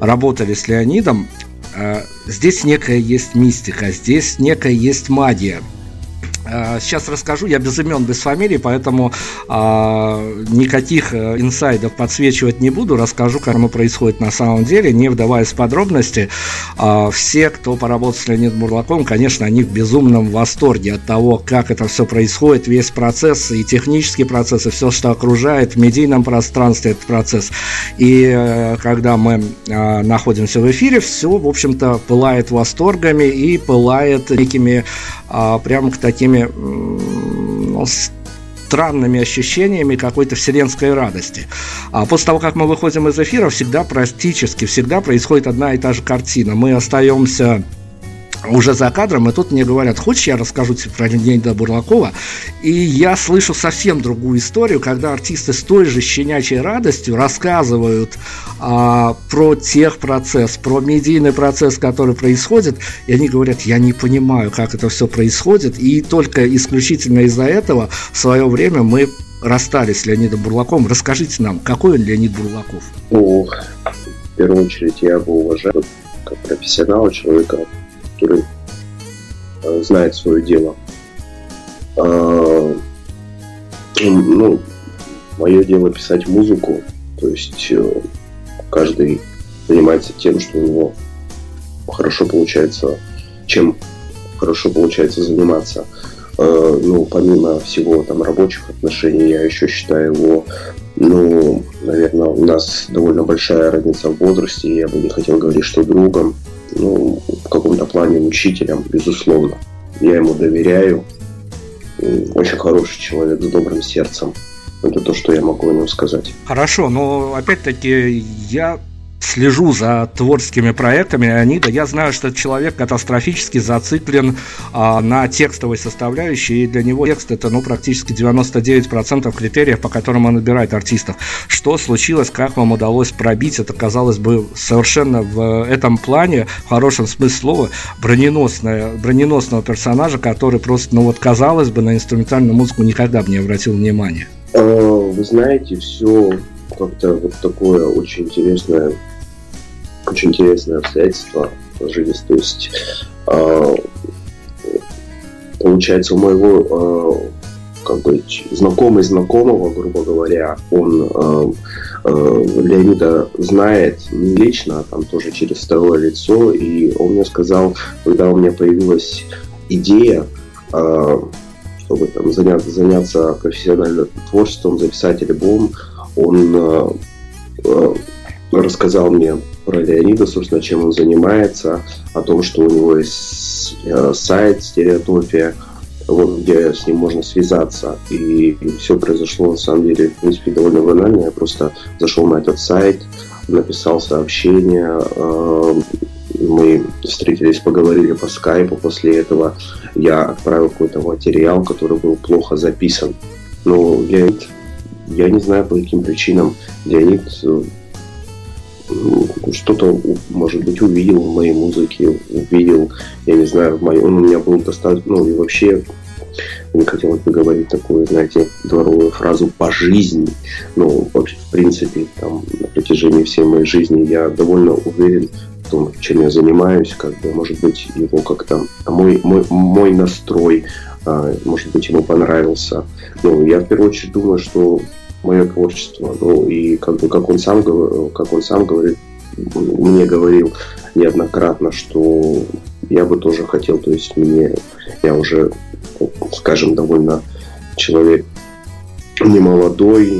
работали с Леонидом. Э, здесь некая есть мистика, здесь некая есть магия – сейчас расскажу, я без имен, без фамилий, поэтому э, никаких э, инсайдов подсвечивать не буду. Расскажу, как оно происходит на самом деле, не вдаваясь в подробности. Э, все, кто поработал с Леонидом Бурлаком, конечно, они в безумном восторге от того, как это все происходит, весь процесс и технический процесс, и все, что окружает в медийном пространстве этот процесс. И э, когда мы э, находимся в эфире, все, в общем-то, пылает восторгами и пылает некими э, прям к таким такими ну, странными ощущениями какой-то вселенской радости. А после того, как мы выходим из эфира, всегда практически всегда происходит одна и та же картина. Мы остаемся уже за кадром, и тут мне говорят, хочешь, я расскажу тебе про Леонида Бурлакова? И я слышу совсем другую историю, когда артисты с той же щенячьей радостью рассказывают а, про техпроцесс, про медийный процесс, который происходит, и они говорят, я не понимаю, как это все происходит, и только исключительно из-за этого в свое время мы расстались с Леонидом Бурлаковым. Расскажите нам, какой он Леонид Бурлаков? Ну, в первую очередь, я его уважаю как профессионала, человека, который э, знает свое дело. А, ну, мое дело писать музыку, то есть э, каждый занимается тем, что у него хорошо получается, чем хорошо получается заниматься. Э, ну, помимо всего там рабочих отношений, я еще считаю его, ну, наверное, у нас довольно большая разница в возрасте, я бы не хотел говорить, что другом, ну, в каком-то плане учителем, безусловно. Я ему доверяю. Очень хороший человек с добрым сердцем. Это то, что я могу о нем сказать. Хорошо, но опять-таки я слежу за творческими проектами Леонида. Я знаю, что человек катастрофически зациклен а, на текстовой составляющей, и для него текст это ну, практически 99% критериев, по которым он набирает артистов. Что случилось, как вам удалось пробить это, казалось бы, совершенно в этом плане, в хорошем смысле слова, броненосная, броненосного персонажа, который просто, ну вот, казалось бы, на инструментальную музыку никогда бы не обратил внимания? А, вы знаете, все как-то вот такое очень интересное очень интересное обстоятельство сложились. То есть, э, получается, у моего э, как бы знакомый знакомого, грубо говоря, он э, э, Леонида знает не лично, а там тоже через второе лицо, и он мне сказал, когда у меня появилась идея, э, чтобы там заняться, заняться профессиональным творчеством, записать альбом, он э, э, рассказал мне про Леонида, собственно, чем он занимается, о том, что у него есть э, сайт «Стереотопия», вот, где с ним можно связаться. И, все произошло, на самом деле, в принципе, довольно банально. Я просто зашел на этот сайт, написал сообщение, э, мы встретились, поговорили по скайпу. После этого я отправил какой-то материал, который был плохо записан. Но Леонид, я не знаю по каким причинам, Леонид э, что-то, может быть, увидел в моей музыке, увидел, я не знаю, в моей, он у меня был достаточно, ну и вообще не хотелось бы говорить такую, знаете, дворовую фразу по жизни. Ну, вообще, в принципе, там, на протяжении всей моей жизни я довольно уверен в том, чем я занимаюсь, как бы, может быть, его как-то, мой, мой, мой настрой, а, может быть, ему понравился. Ну, я в первую очередь думаю, что мое творчество. Ну и как бы как он сам как он сам говорит, мне говорил неоднократно, что я бы тоже хотел, то есть мне я уже, скажем, довольно человек не молодой,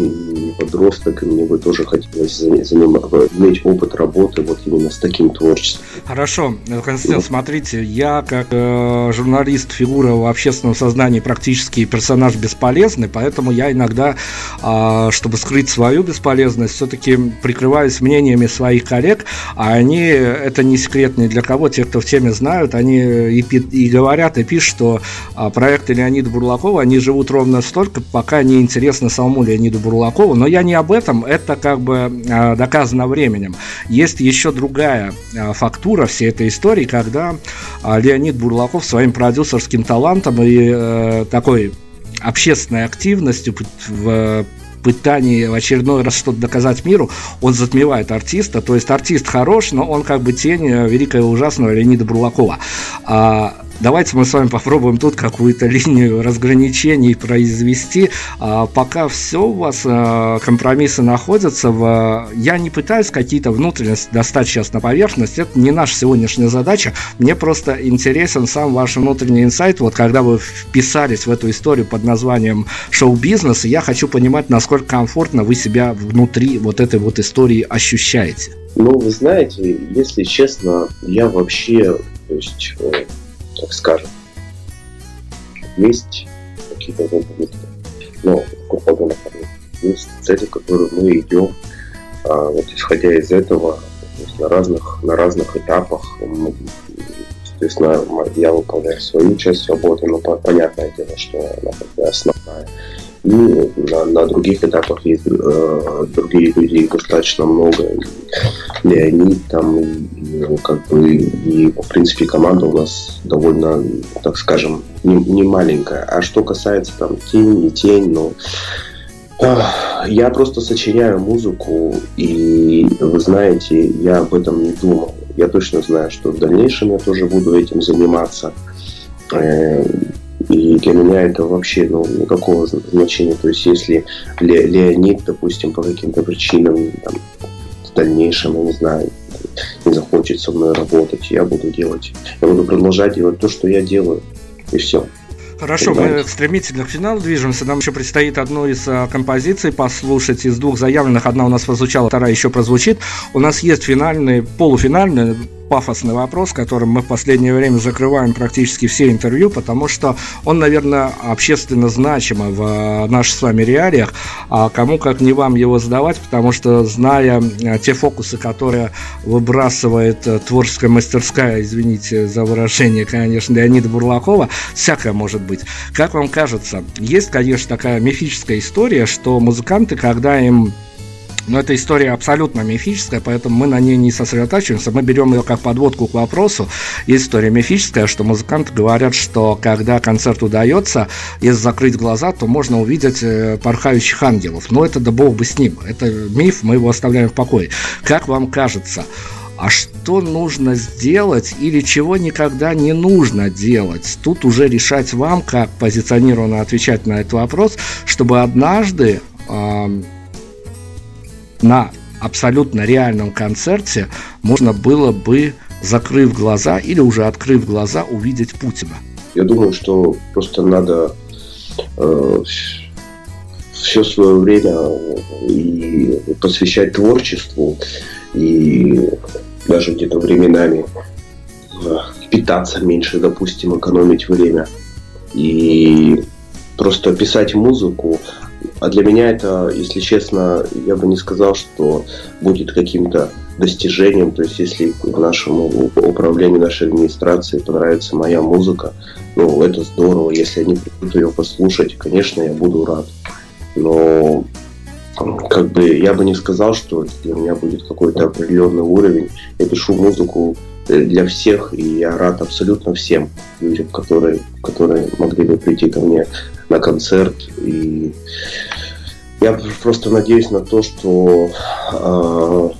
не подросток, и мне бы тоже хотелось заним... иметь опыт работы вот именно с таким творчеством. Хорошо, Константин, ну. смотрите, я как э, журналист, фигура в общественном сознании практически персонаж бесполезный, поэтому я иногда, э, чтобы скрыть свою бесполезность, все-таки прикрываюсь мнениями своих коллег, а они, это не секрет ни для кого, те, кто в теме знают, они и, и говорят, и пишут, что э, проекты Леонида Бурлакова, они живут ровно столько, пока не интересно самому Леониду Бурлакову, но я не об этом, это как бы а, доказано временем. Есть еще другая а, фактура всей этой истории, когда а, Леонид Бурлаков своим продюсерским талантом и э, такой общественной активностью в пытании в очередной раз что-то доказать миру, он затмевает артиста. То есть артист хорош, но он как бы тень великого и ужасного Леонида Бурлакова. Давайте мы с вами попробуем тут какую-то [laughs] линию разграничений произвести. А пока все у вас а, компромиссы находятся в... Я не пытаюсь какие-то внутренности достать сейчас на поверхность. Это не наша сегодняшняя задача. Мне просто интересен сам ваш внутренний инсайт. Вот когда вы вписались в эту историю под названием шоу-бизнес, я хочу понимать, насколько комфортно вы себя внутри вот этой вот истории ощущаете. Ну, вы знаете, если честно, я вообще, то есть э, так скажем. Есть какие-то вопросы, но грубо говоря, есть цели, к которым мы идем, а, вот исходя из этого, на разных, на разных этапах Соответственно, я выполняю свою часть работы, но понятное дело, что она основная. И на, на других этапах есть э, другие люди, достаточно много. Леонид там, и, как бы, и, в принципе, команда у нас довольно, так скажем, не, не маленькая. А что касается там тень, не тень, ну, я просто сочиняю музыку, и вы знаете, я об этом не думал. Я точно знаю, что в дальнейшем я тоже буду этим заниматься. Э, и для меня это вообще ну, никакого значения. То есть, если Ле- Леонид, допустим, по каким-то причинам там, в дальнейшем, я не знаю, не захочет со мной работать, я буду делать. Я буду продолжать делать то, что я делаю. И все. Хорошо, мы стремительно к финалу движемся. Нам еще предстоит одну из а, композиций послушать. Из двух заявленных одна у нас прозвучала, вторая еще прозвучит. У нас есть финальный, полуфинальный пафосный вопрос, которым мы в последнее время закрываем практически все интервью, потому что он, наверное, общественно значим в э, наших с вами реалиях. А кому как не вам его задавать, потому что, зная э, те фокусы, которые выбрасывает э, творческая мастерская, извините за выражение, конечно, Леонида Бурлакова, всякое может быть. Как вам кажется, есть, конечно, такая мифическая история, что музыканты, когда им но эта история абсолютно мифическая, поэтому мы на ней не сосредотачиваемся. Мы берем ее как подводку к вопросу. История мифическая, что музыканты говорят, что когда концерт удается, если закрыть глаза, то можно увидеть э, порхающих ангелов. Но это да бог бы с ним. Это миф, мы его оставляем в покое. Как вам кажется, а что нужно сделать или чего никогда не нужно делать? Тут уже решать вам, как позиционированно отвечать на этот вопрос, чтобы однажды э, на абсолютно реальном концерте можно было бы, закрыв глаза или уже открыв глаза, увидеть Путина? Я думаю, что просто надо э, все свое время и посвящать творчеству и даже где-то временами э, питаться меньше, допустим, экономить время и просто писать музыку, а для меня это, если честно, я бы не сказал, что будет каким-то достижением. То есть, если нашему управлению, нашей администрации понравится моя музыка, ну, это здорово. Если они придут ее послушать, конечно, я буду рад. Но как бы я бы не сказал, что для меня будет какой-то определенный уровень. Я пишу музыку для всех, и я рад абсолютно всем людям, которые, которые могли бы прийти ко мне на концерт. И я просто надеюсь на то, что э,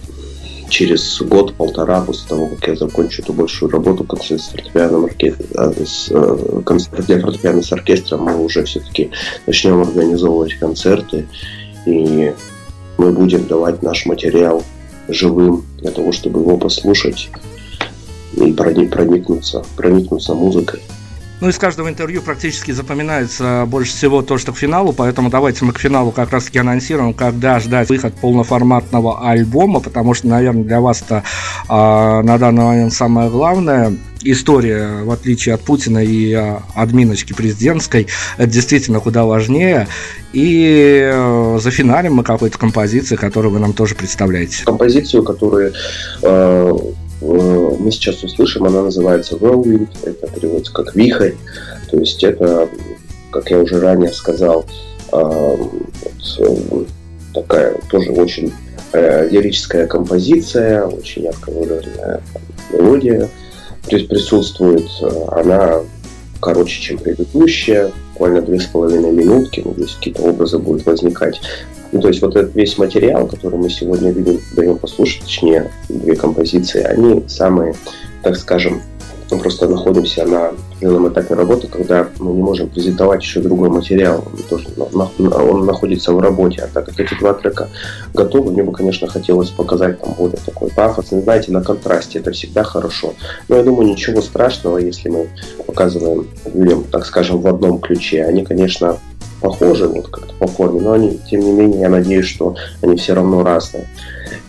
через год-полтора после того, как я закончу эту большую работу, концерт с фортепианом оркестр, э, концерт для фортепиано с оркестром, мы уже все-таки начнем организовывать концерты, и мы будем давать наш материал живым для того, чтобы его послушать и проникнуться, проникнуться музыкой. Ну, из каждого интервью практически запоминается больше всего то, что к финалу, поэтому давайте мы к финалу как раз-таки анонсируем, когда ждать выход полноформатного альбома, потому что, наверное, для вас это э, на данный момент самое главное. История, в отличие от Путина и э, админочки президентской, это действительно куда важнее. И э, за финалем мы какой-то композиции, которую вы нам тоже представляете. Композицию, которую Э, мы сейчас услышим, она называется Whirlwind, это переводится как вихрь, то есть это, как я уже ранее сказал, э, такая тоже очень э, лирическая композиция, очень ярко выраженная мелодия присутствует, она короче, чем предыдущая, буквально две с половиной минутки, но здесь какие-то образы будут возникать. Ну, то есть вот этот весь материал, который мы сегодня видим, даем послушать, точнее, две композиции, они самые, так скажем, мы просто находимся на определенном этапе работы, когда мы не можем презентовать еще другой материал. Он, находится в работе. А так как эти два трека готовы, мне бы, конечно, хотелось показать там более такой пафосный. Знаете, на контрасте это всегда хорошо. Но я думаю, ничего страшного, если мы показываем людям, так скажем, в одном ключе. Они, конечно, похожи вот как-то по форме, но они, тем не менее, я надеюсь, что они все равно разные.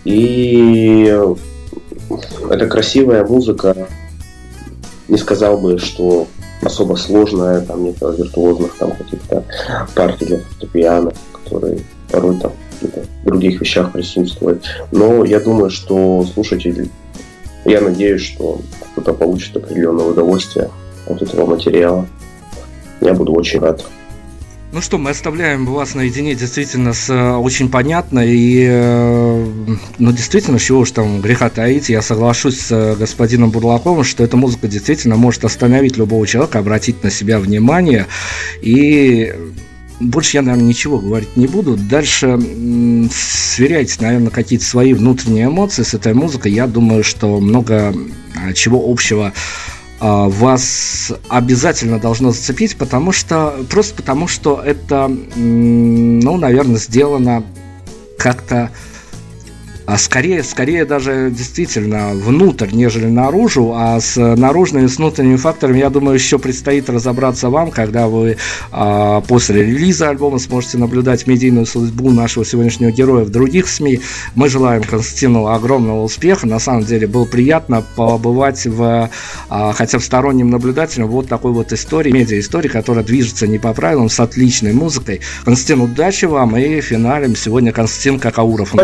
И это красивая музыка, не сказал бы, что особо сложная, там нет виртуозных там каких-то партий для фортепиано, которые порой там в других вещах присутствуют. Но я думаю, что слушатель Я надеюсь, что кто-то получит определенное удовольствие от этого материала. Я буду очень рад. Ну что, мы оставляем вас наедине действительно с э, очень понятно и, э, ну действительно, чего уж там греха таить, я соглашусь с э, господином Бурлаковым, что эта музыка действительно может остановить любого человека, обратить на себя внимание и больше я, наверное, ничего говорить не буду. Дальше сверяйте, наверное, какие-то свои внутренние эмоции с этой музыкой. Я думаю, что много чего общего а, вас обязательно должно зацепить, потому что просто потому что это, ну, наверное, сделано как-то а скорее, скорее даже действительно внутрь, нежели наружу, а с наружными, с внутренними факторами, я думаю, еще предстоит разобраться вам, когда вы а, после релиза альбома сможете наблюдать медийную судьбу нашего сегодняшнего героя в других СМИ. Мы желаем Константину огромного успеха. На самом деле было приятно побывать в, а, хотя в сторонним наблюдателем вот такой вот истории, медиа-истории, которая движется не по правилам, с отличной музыкой. Константин, удачи вам и финалем сегодня Константин Какауров.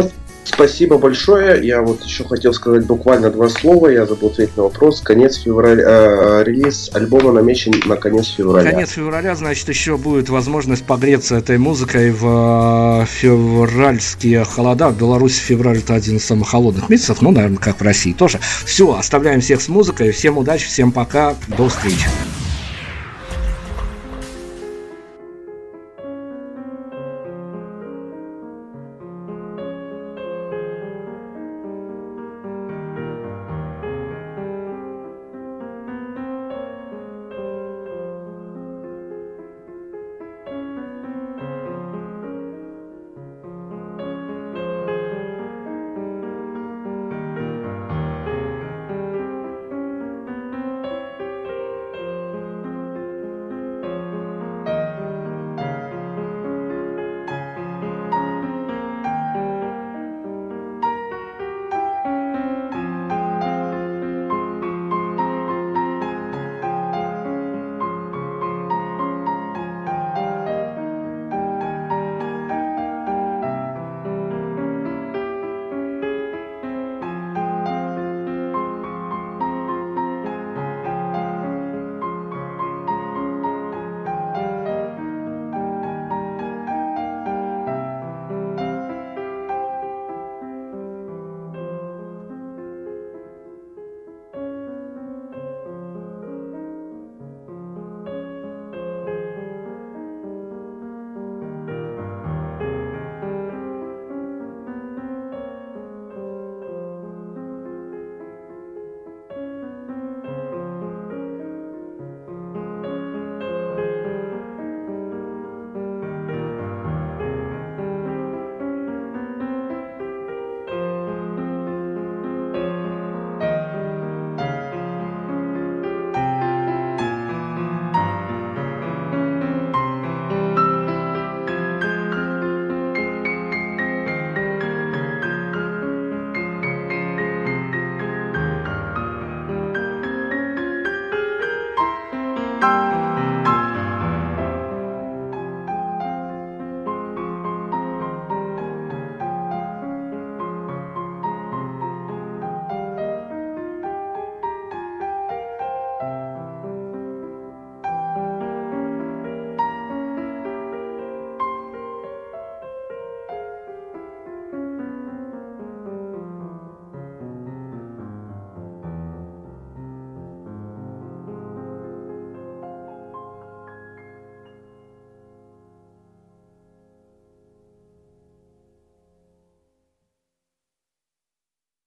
Спасибо. Большое. Я вот еще хотел сказать буквально два слова. Я забыл ответить на вопрос. Конец февраля. Э, релиз альбома намечен на конец февраля. Конец февраля, значит, еще будет возможность погреться этой музыкой в э, февральские холода. В Беларуси февраль это один из самых холодных месяцев. Ну, наверное, как в России тоже. Все, оставляем всех с музыкой. Всем удачи, всем пока. До встречи.